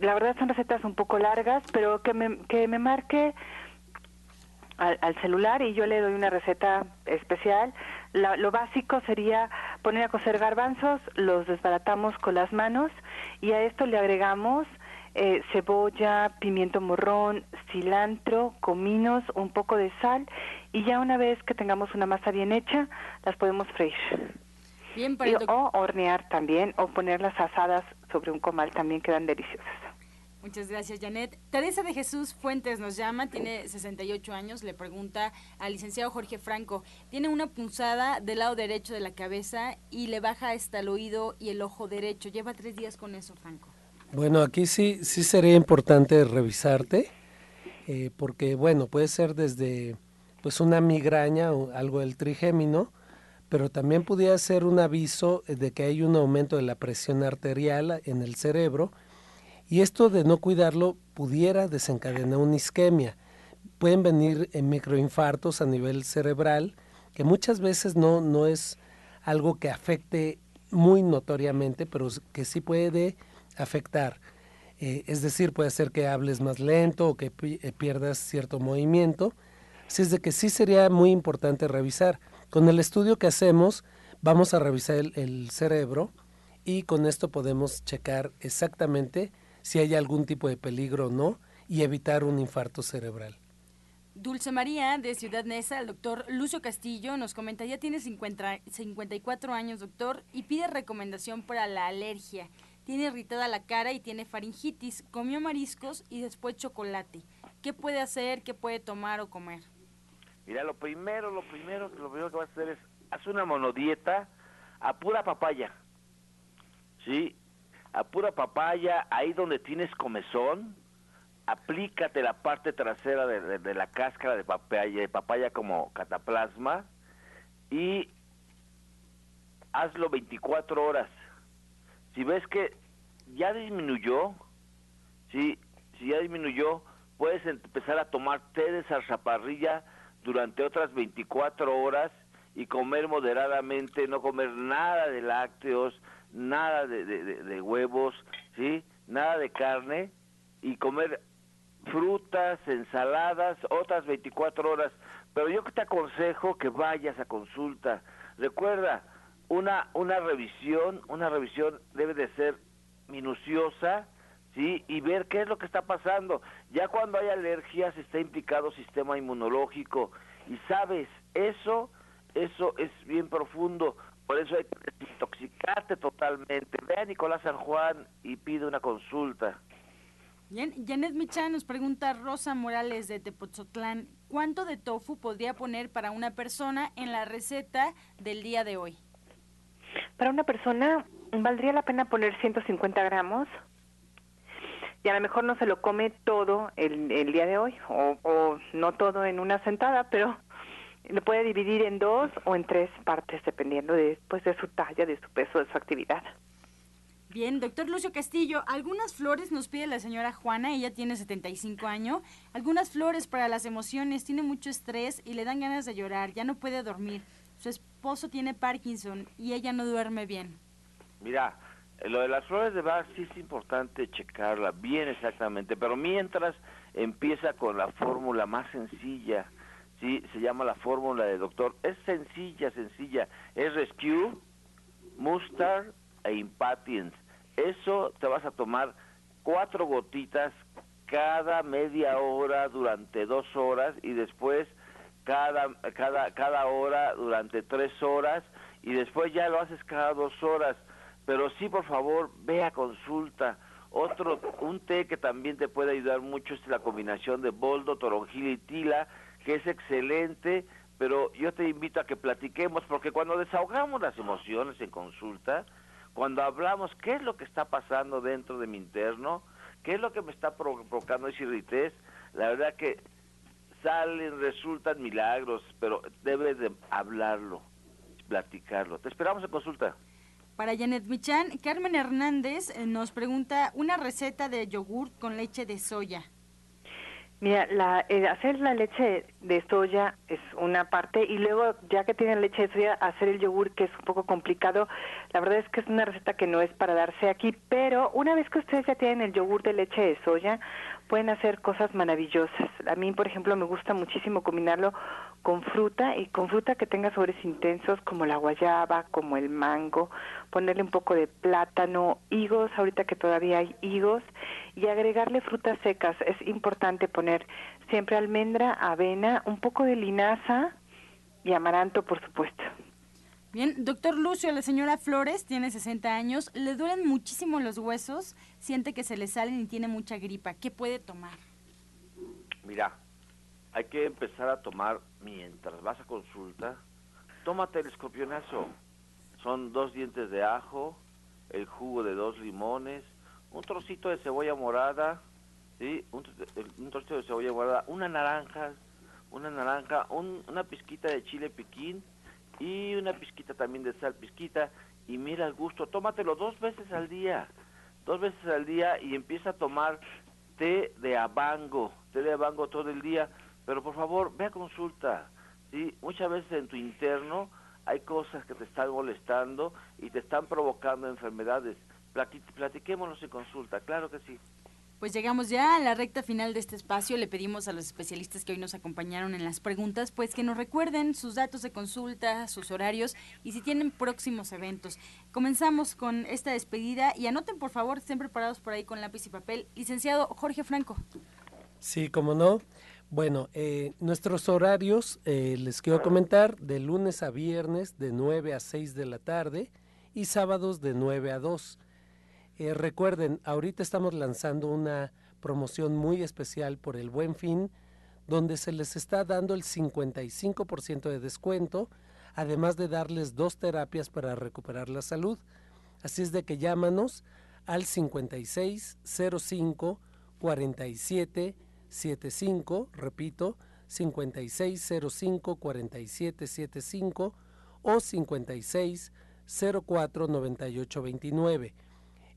La verdad son recetas un poco largas, pero que me, que me marque al, al celular y yo le doy una receta especial. La- lo básico sería poner a cocer garbanzos, los desbaratamos con las manos y a esto le agregamos eh, cebolla, pimiento morrón, cilantro, cominos, un poco de sal y ya una vez que tengamos una masa bien hecha, las podemos freír. Bien, para Y- o hornear también o ponerlas asadas sobre un comal también quedan deliciosas. Muchas gracias, Janet. Teresa de Jesús Fuentes nos llama, tiene 68 años, le pregunta al licenciado Jorge Franco, tiene una punzada del lado derecho de la cabeza y le baja hasta el oído y el ojo derecho. Lleva tres días con eso, Franco. Bueno, aquí sí, sí sería importante revisarte, eh, porque bueno, puede ser desde pues una migraña o algo del trigémino, pero también pudiera ser un aviso de que hay un aumento de la presión arterial en el cerebro y esto de no cuidarlo pudiera desencadenar una isquemia. Pueden venir en microinfartos a nivel cerebral, que muchas veces no, no es algo que afecte muy notoriamente, pero que sí puede afectar. Eh, es decir, puede hacer que hables más lento o que eh, pierdas cierto movimiento. Así es de que sí sería muy importante revisar. Con el estudio que hacemos, vamos a revisar el, el cerebro y con esto podemos checar exactamente si hay algún tipo de peligro o no y evitar un infarto cerebral. Dulce María de Ciudad Neza, el doctor Lucio Castillo nos comenta, ya tiene 50 54 años, doctor, y pide recomendación para la alergia. Tiene irritada la cara y tiene faringitis. Comió mariscos y después chocolate. ¿Qué puede hacer? ¿Qué puede tomar o comer? Mira, lo primero, lo primero, lo primero que vas a hacer es haz una monodieta a pura papaya. ¿Sí? A pura papaya, ahí donde tienes comezón, aplícate la parte trasera de, de- la cáscara de papaya, de papaya como cataplasma y hazlo 24 horas. Si ves que ya disminuyó, ¿sí? si ya disminuyó, puedes empezar a tomar té de zarzaparrilla durante otras 24 horas y comer moderadamente, no comer nada de lácteos, nada de, de huevos, ¿sí? Nada de carne y comer frutas, ensaladas, otras 24 horas. Pero yo te aconsejo que vayas a consulta. Recuerda, una, una revisión, una revisión debe de ser minuciosa, ¿sí? Y ver qué es lo que está pasando. Ya cuando hay alergias está implicado sistema inmunológico. Y sabes, eso, eso es bien profundo. Por eso hay que desintoxicarte totalmente. Ve a Nicolás San Juan y pide una consulta. Janet Michan nos pregunta Rosa Morales de Tepotzotlán, ¿cuánto de tofu podría poner para una persona en la receta del día de hoy? Para una persona valdría la pena poner 150 gramos y a lo mejor no se lo come todo el, día de hoy o, no todo en una sentada, pero lo puede dividir en dos o en tres partes dependiendo de, pues, de su talla, de su peso, de su actividad. Bien, doctor Lucio Castillo, algunas flores nos pide la señora Juana, ella tiene 75 años, algunas flores para las emociones, tiene mucho estrés y le dan ganas de llorar, ya no puede dormir. Su esposo tiene Parkinson y ella no duerme bien. Mira, lo de las flores de Bach sí es importante checarla bien exactamente, pero mientras empieza con la fórmula más sencilla, sí, se llama la fórmula de doctor, es sencilla, sencilla, es Rescue, Mustard e Impatience. Eso te vas a tomar cuatro gotitas cada media hora durante dos horas y después cada, cada, cada hora durante tres horas y después ya lo haces cada dos horas. Pero sí, por favor, ve a consulta. Otro, un té que también te puede ayudar mucho es la combinación de boldo, toronjil y tila, que es excelente, pero yo te invito a que platiquemos, porque cuando desahogamos las emociones en consulta, cuando hablamos qué es lo que está pasando dentro de mi interno, qué es lo que me está provocando esa irritez, la verdad que salen, resultan milagros, pero debes de hablarlo, platicarlo. Te esperamos en consulta. Para Janet Michan, Carmen Hernández eh, nos pregunta una receta de yogur con leche de soya. Mira, la, eh, hacer la leche de soya es una parte y luego ya que tienen leche de soya, hacer el yogur que es un poco complicado. La verdad es que es una receta que no es para darse aquí, pero una vez que ustedes ya tienen el yogur de leche de soya, pueden hacer cosas maravillosas. A mí, por ejemplo, me gusta muchísimo combinarlo con fruta y con fruta que tenga sabores intensos como la guayaba, como el mango, ponerle un poco de plátano, higos, ahorita que todavía hay higos, y agregarle frutas secas. Es importante poner siempre almendra, avena, un poco de linaza y amaranto, por supuesto. Bien, doctor Lucio, la señora Flores tiene 60 años, le duelen muchísimo los huesos, siente que se le salen y tiene mucha gripa. ¿Qué puede tomar? Mira, hay que empezar a tomar mientras vas a consulta. Tómate el escorpionazo. Son dos dientes de ajo, el jugo de dos limones, un trocito de cebolla morada, ¿sí? un, trocito de cebolla morada, una naranja, una naranja, una pizquita de chile piquín y una pizquita también de sal pizquita y mira el gusto, tómatelo dos veces al día, dos veces al día y empieza a tomar té de abango, té de abango todo el día, pero por favor ve a consulta, ¿sí? muchas veces en tu interno hay cosas que te están molestando y te están provocando enfermedades, platiquémonos en consulta, claro que sí. Pues llegamos ya a la recta final de este espacio. Le pedimos a los especialistas que hoy nos acompañaron en las preguntas, pues que nos recuerden sus datos de consulta, sus horarios y si tienen próximos eventos. Comenzamos con esta despedida y anoten por favor, estén preparados por ahí con lápiz y papel. Licenciado Jorge Franco. Sí, como no. Bueno, eh, nuestros horarios, eh, les quiero comentar, de lunes a viernes de 9 a 6 de la tarde y sábados de 9 a 2. Eh, recuerden, ahorita estamos lanzando una promoción muy especial por el Buen Fin, donde se les está dando el 55% de descuento, además de darles dos terapias para recuperar la salud. Así es de que llámanos al 5605 47 75, repito, 5605 4775 o 5604 9829.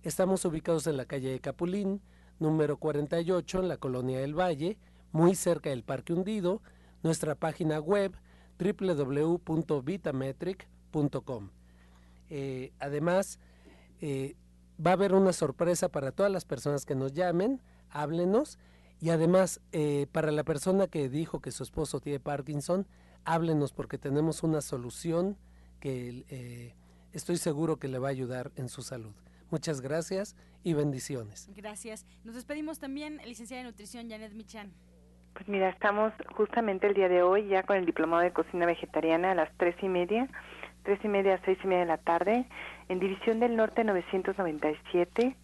Estamos ubicados en la calle de Capulín, número 48 en la Colonia del Valle, muy cerca del Parque Hundido, nuestra página web www.vitametric.com. Eh, además, eh, va a haber una sorpresa para todas las personas que nos llamen, háblenos y además eh, para la persona que dijo que su esposo tiene Parkinson, háblenos porque tenemos una solución que estoy seguro que le va a ayudar en su salud. Muchas gracias y bendiciones. Gracias. Nos despedimos también, licenciada de nutrición Janet Michan. Pues mira, estamos justamente el día de hoy ya con el diplomado de cocina vegetariana a las tres y media, tres y media a seis y media de la tarde, en División del Norte 997,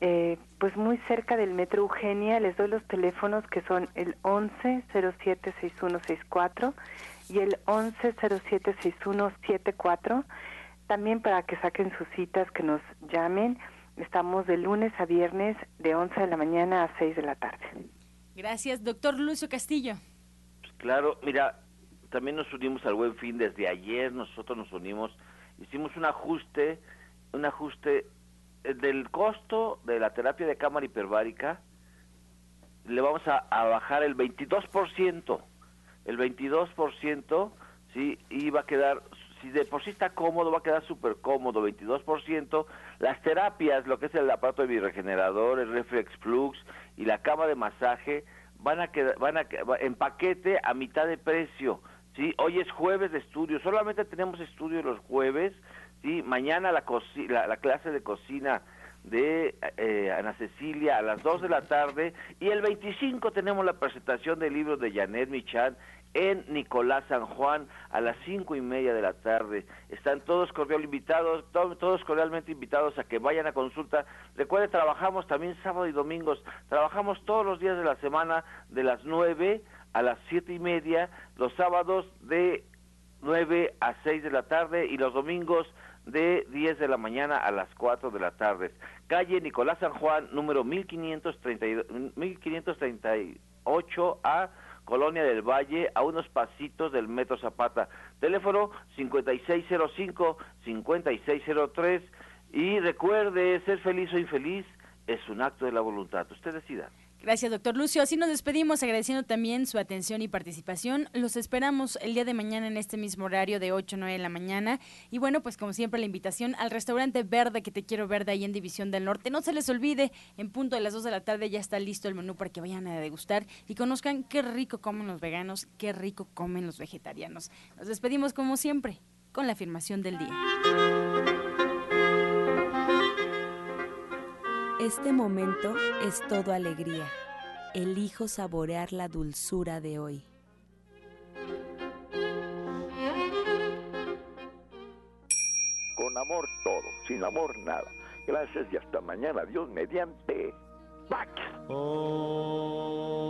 eh, pues muy cerca del Metro Eugenia. Les doy los teléfonos que son el 11 07 6164 y el 11 07 6174 también para que saquen sus citas, que nos llamen. Estamos de lunes a viernes de 11 de la mañana a 6 de la tarde. Gracias, doctor Lucio Castillo. Pues claro, mira, también nos unimos al Buen Fin desde ayer, nosotros nos unimos, hicimos un ajuste, un ajuste eh, del costo de la terapia de cámara hiperbárica, le vamos a, a bajar el 22%, el 22%, sí, y va a quedar si de por sí está cómodo, va a quedar súper cómodo, 22%. Las terapias, lo que es el aparato de biregenerador, el reflex flux y la cama de masaje, van a quedar, van a en paquete a mitad de precio. ¿sí? Hoy es jueves de estudio, solamente tenemos estudio los jueves. ¿sí? Mañana la, la, clase de cocina de eh, Ana Cecilia a las 2 de la tarde y el 25 tenemos la presentación del libro de Janet Michan en Nicolás San Juan a las cinco y media de la tarde. Están todos cordial invitados, todos cordialmente invitados a que vayan a consulta. Recuerde, trabajamos también sábado y domingos. Trabajamos todos los días de la semana de las nueve a las siete y media, los sábados de nueve a seis de la tarde y los domingos de diez de la mañana a las cuatro de la tarde. Calle Nicolás San Juan, número mil quinientos treinta y ocho a Colonia del Valle, a unos pasitos del Metro Zapata. Teléfono 5605-5603. Y recuerde, ser feliz o infeliz es un acto de la voluntad. Usted decida. Gracias, doctor Lucio. Así nos despedimos, agradeciendo también su atención y participación. Los esperamos el día de mañana en este mismo horario de 8 a 9 de la mañana. Y bueno, pues como siempre, la invitación al restaurante Verde, que te quiero ver de ahí en División del Norte. No se les olvide, en punto de las 2 de la tarde ya está listo el menú para que vayan a degustar y conozcan qué rico comen los veganos, qué rico comen los vegetarianos. Nos despedimos como siempre, con la afirmación del día. Este momento es todo alegría. Elijo saborear la dulzura de hoy. Con amor todo, sin amor nada. Gracias y hasta mañana. Dios mediante. Pax. Oh.